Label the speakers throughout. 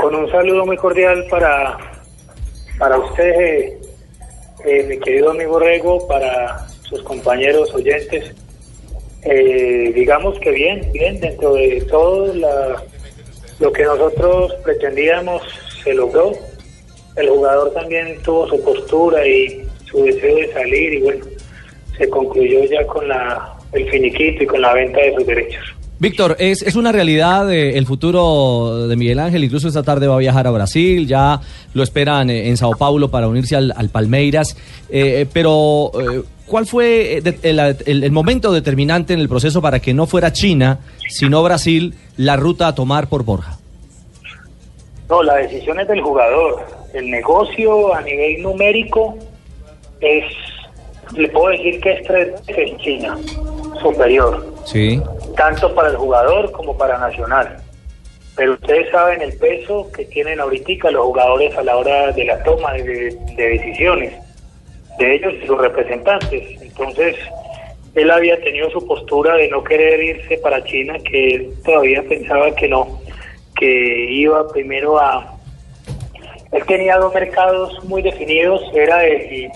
Speaker 1: Con un saludo muy cordial para, para usted, eh, eh, mi querido amigo Rego, para sus compañeros oyentes. Eh, digamos que bien, bien, dentro de todo la, lo que nosotros pretendíamos se logró. El jugador también tuvo su postura y su deseo de salir y bueno, se concluyó ya con la, el finiquito y con la venta de sus derechos.
Speaker 2: Víctor, es, es una realidad eh, el futuro de Miguel Ángel, incluso esta tarde va a viajar a Brasil, ya lo esperan eh, en Sao Paulo para unirse al, al Palmeiras, eh, pero eh, ¿cuál fue eh, de- el, el- el momento determinante en el proceso para que no fuera China, sino Brasil, la ruta a tomar por Borja?
Speaker 1: No, la decisión es del jugador. El negocio a nivel numérico es, le puedo decir que es tres veces China, superior,
Speaker 2: Sí.
Speaker 1: Tanto para el jugador como para Nacional. Pero ustedes saben el peso que tienen ahorita los jugadores a la hora de la toma de, de decisiones, de ellos y sus representantes. Entonces, él había tenido su postura de no querer irse para China, que él todavía pensaba que no, que iba primero a... Él tenía dos mercados muy definidos, era el,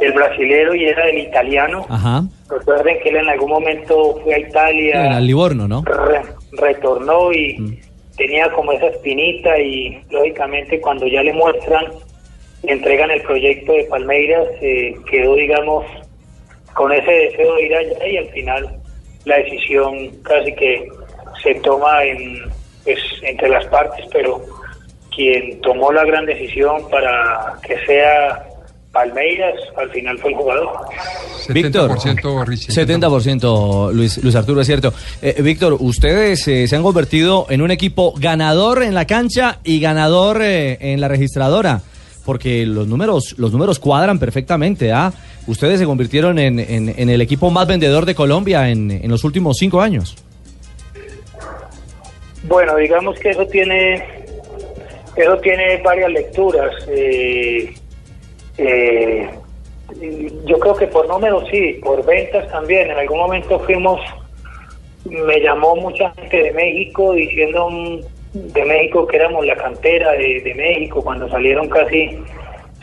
Speaker 1: el brasilero y era el italiano.
Speaker 2: Ajá.
Speaker 1: Recuerden que él en algún momento fue a Italia,
Speaker 2: Era Livorno, ¿no?
Speaker 1: re- retornó y tenía como esa espinita y lógicamente cuando ya le muestran, le entregan el proyecto de Palmeiras, eh, quedó digamos con ese deseo de ir allá y al final la decisión casi que se toma en, pues, entre las partes, pero quien tomó la gran decisión para que sea Palmeiras al final fue el jugador.
Speaker 2: Víctor,
Speaker 3: 70% Richie.
Speaker 2: 70% Luis, Luis Arturo, es cierto. Eh, Víctor, ustedes eh, se han convertido en un equipo ganador en la cancha y ganador eh, en la registradora, porque los números, los números cuadran perfectamente. ¿ah? Ustedes se convirtieron en, en- en el equipo más vendedor de Colombia en, en los últimos cinco años.
Speaker 1: Bueno, digamos que eso tiene, eso tiene varias lecturas. eh, eh, yo creo que por números sí, por ventas también. En algún momento fuimos, me llamó mucha gente de México diciendo mm, de México que éramos la cantera de, de México cuando salieron casi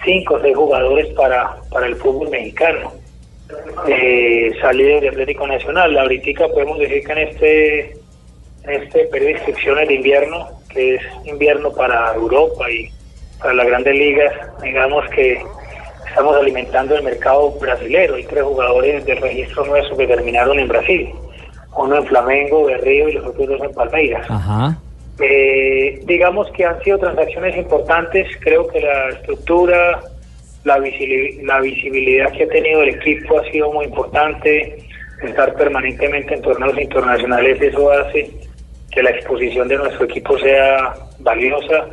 Speaker 1: cinco o seis jugadores para, para el fútbol mexicano. Eh, salí del Atlético Nacional. Ahorita podemos decir que en este este periodo de inscripciones de invierno, que es invierno para Europa y para las grandes ligas, digamos que estamos alimentando el mercado brasilero. Hay tres jugadores del registro nuestro que terminaron en Brasil, uno en Flamengo, de Río y los otros dos en Palmeiras.
Speaker 2: Ajá.
Speaker 1: Eh, digamos que han sido transacciones importantes, creo que la estructura, la, visili- la visibilidad que ha tenido el equipo ha sido muy importante, estar permanentemente en torneos internacionales, eso hace que la exposición de nuestro equipo sea valiosa,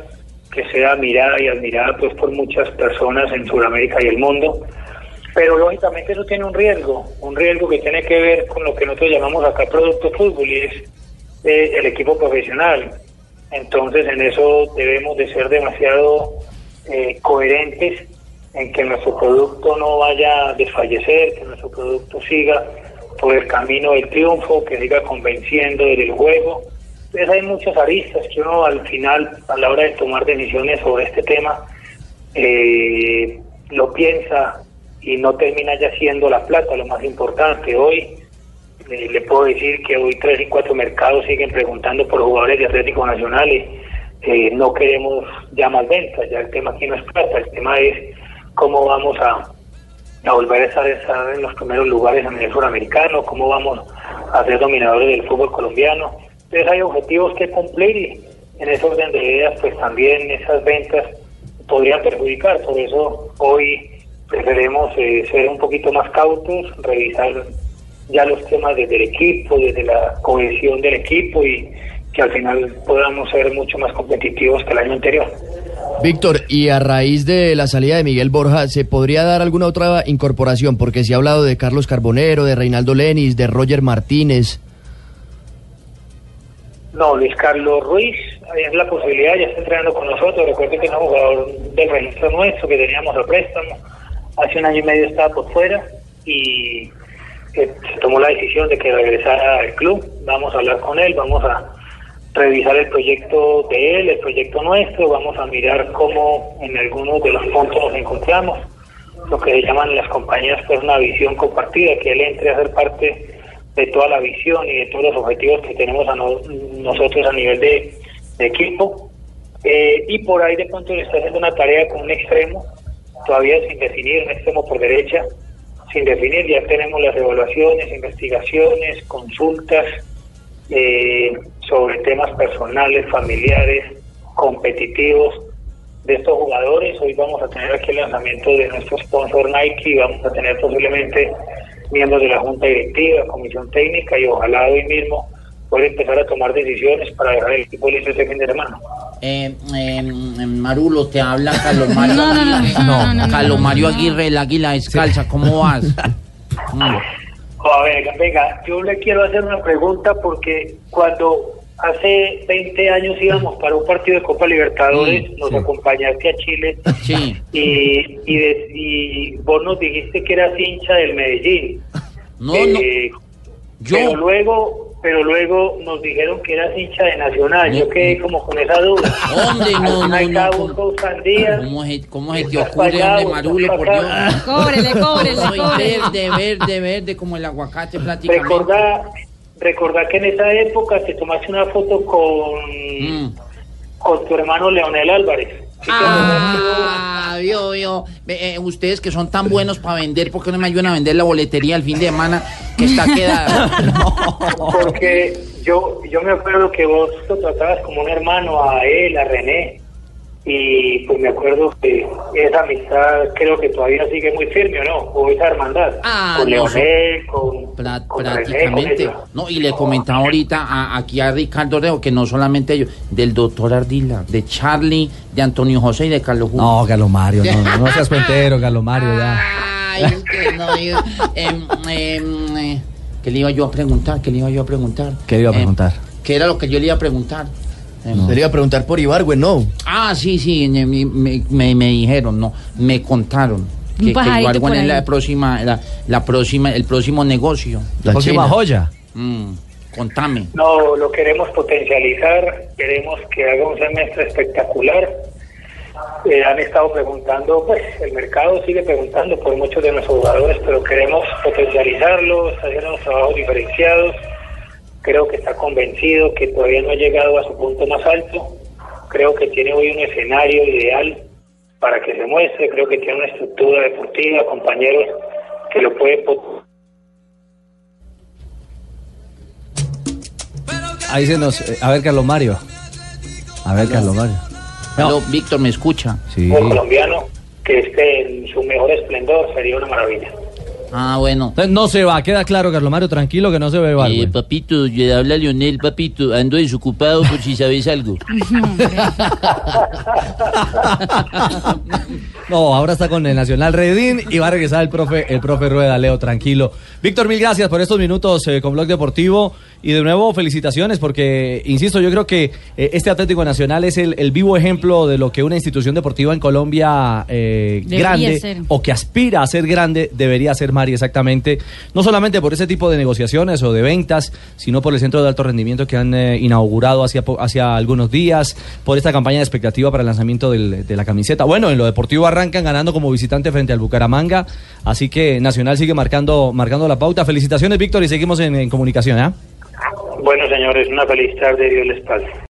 Speaker 1: que sea mirada y admirada pues por muchas personas en Sudamérica y el mundo. Pero lógicamente eso tiene un riesgo, un riesgo que tiene que ver con lo que nosotros llamamos acá producto fútbol y es eh, el equipo profesional. Entonces en eso debemos de ser demasiado eh, coherentes en que nuestro producto no vaya a desfallecer, que nuestro producto siga por el camino del triunfo, que siga convenciendo desde el juego. Entonces hay muchas aristas que uno al final, a la hora de tomar decisiones sobre este tema, eh, lo piensa y no termina ya siendo la plata lo más importante. Hoy eh, le puedo decir que hoy tres y cuatro mercados siguen preguntando por jugadores de Atlético Nacional y eh, no queremos ya más ventas, ya el tema aquí no es plata, el tema es cómo vamos a, a volver a estar, estar en los primeros lugares a nivel suramericano, cómo vamos a ser dominadores del fútbol colombiano. Entonces hay objetivos que cumplir y en ese orden de ideas pues también esas ventas podrían perjudicar, por eso hoy preferimos eh, ser un poquito más cautos, revisar ya los temas desde el equipo, desde la cohesión del equipo y, que al final podamos ser mucho más competitivos que el año anterior.
Speaker 3: Víctor, y a raíz de la salida de Miguel Borja, ¿se podría dar alguna otra incorporación? Porque se ha hablado de Carlos Carbonero, de Reinaldo Lenis, de Roger Martínez.
Speaker 1: No, Luis Carlos Ruiz, es la posibilidad, ya está entrenando con nosotros. Recuerde que es un jugador del registro nuestro que teníamos a préstamo. Hace un año y medio estaba por fuera y eh, se tomó la decisión de que regresara al club. Vamos a hablar con él, vamos a revisar el proyecto de él, el proyecto nuestro, vamos a mirar cómo en algunos de los puntos nos encontramos, lo que se llaman las compañías, pues una visión compartida, que él entre a ser parte de toda la visión y de todos los objetivos que tenemos a nosotros a nivel de, equipo. Eh, y por ahí de pronto le está haciendo una tarea con un extremo, todavía sin definir, un extremo por derecha, sin definir, ya tenemos las evaluaciones, investigaciones, consultas, eh, sobre temas personales, familiares, competitivos de estos jugadores. Hoy vamos a tener aquí el lanzamiento de nuestro sponsor Nike y vamos a tener posiblemente miembros de la Junta Directiva, Comisión Técnica y ojalá hoy mismo pueda empezar a tomar decisiones para dejar el equipo listo este fin de semana.
Speaker 4: Eh, eh, Marulo, te habla Carlos Mario no, no, Carlos Mario Aguirre, el águila descalza, ¿cómo vas?
Speaker 1: A ver, venga, yo le quiero hacer una pregunta porque cuando hace 20 años íbamos para un partido de Copa Libertadores, nos acompañaste a Chile y, y, vos nos dijiste que eras hincha del Medellín. No, no. Eh, yo... Pero luego pero luego nos dijeron que eras hincha de Nacional. Yo quedé como con esa duda.
Speaker 4: ¿Dónde? No, no, no. ¿Cómo, ¿Cómo, es, ¿Cómo es que ocurre, hombre, Marulo, por Dios?
Speaker 5: Cóbrele, cóbrele,
Speaker 4: Soy verde, verde, verde, como el aguacate prácticamente.
Speaker 1: Recordá, recordá que en esa época te tomaste una foto con, mm. con tu hermano Leonel Álvarez.
Speaker 4: Ah, vio, vio. Eh, ustedes que son tan buenos para vender, ¿por qué no me ayudan a vender la boletería el fin de semana que está quedada?
Speaker 1: Porque yo, yo me acuerdo que vos lo tratabas como un hermano a él, a René y pues me acuerdo que esa amistad creo que todavía sigue muy firme, ¿o no? O esa hermandad. Ah, con Leonel, con,
Speaker 4: Prácticamente. no, y le comentaba ahorita aquí a Ricardo Reo que no solamente ellos, del doctor Ardila, de Charlie, de Antonio José y de Carlos
Speaker 2: Julio. No, Carlos Mario, no, no, seas cuentero, Carlos Mario, ya.
Speaker 4: Ay, que no, em, em, eh, ¿Qué le iba yo a preguntar? ¿Qué le iba yo a preguntar?
Speaker 2: ¿Qué le iba a em, preguntar?
Speaker 4: ¿Qué era lo que yo le iba a preguntar?
Speaker 3: No. iba a preguntar por Ibargüen, ¿no?
Speaker 4: Ah, sí, sí, me, me, me, dijeron, no, me contaron. Que, que Ibargüen es la próxima, la, la, próxima, el próximo negocio.
Speaker 2: La próxima joya.
Speaker 4: Mm, contame.
Speaker 1: No, lo queremos potencializar, queremos que haga un semestre espectacular. Eh, han estado preguntando, pues el mercado sigue preguntando por muchos de nuestros jugadores, pero queremos potencializarlos, hacer unos trabajos diferenciados creo que está convencido que todavía no ha llegado a su punto más alto, creo que tiene hoy un escenario ideal para que se muestre, creo que tiene una estructura deportiva, compañeros que lo puede...
Speaker 2: Ahí se nos... Eh, a ver, Carlos Mario. A ver, Carlos Mario.
Speaker 4: No. Víctor, ¿me escucha?
Speaker 1: Sí. Un colombiano que esté en su mejor esplendor sería una maravilla.
Speaker 4: Ah, bueno.
Speaker 2: no se va, queda claro, Carlos Mario, tranquilo que no se ve
Speaker 4: Eh, papito, le habla Lionel, papito, ando desocupado por si sabes algo.
Speaker 2: no, ahora está con el Nacional Redín y va a regresar el profe, el profe Rueda, Leo, tranquilo. Víctor, mil gracias por estos minutos eh, con Blog Deportivo y de nuevo felicitaciones porque, insisto, yo creo que eh, este Atlético Nacional es el, vivo ejemplo de lo que una institución deportiva en Colombia eh, grande o que aspira a ser grande debería ser Mari, exactamente. No solamente por ese tipo de negociaciones o de ventas, sino por el centro de alto rendimiento que han eh, inaugurado hacia, hacia algunos días, por esta campaña de expectativa para el lanzamiento de la camiseta. Bueno, en lo deportivo arrancan ganando como visitante frente al Bucaramanga, así que Nacional sigue marcando, marcando la pauta. Felicitaciones, Víctor, y seguimos en, comunicación.
Speaker 1: Bueno, señores, una feliz tarde, Dios les.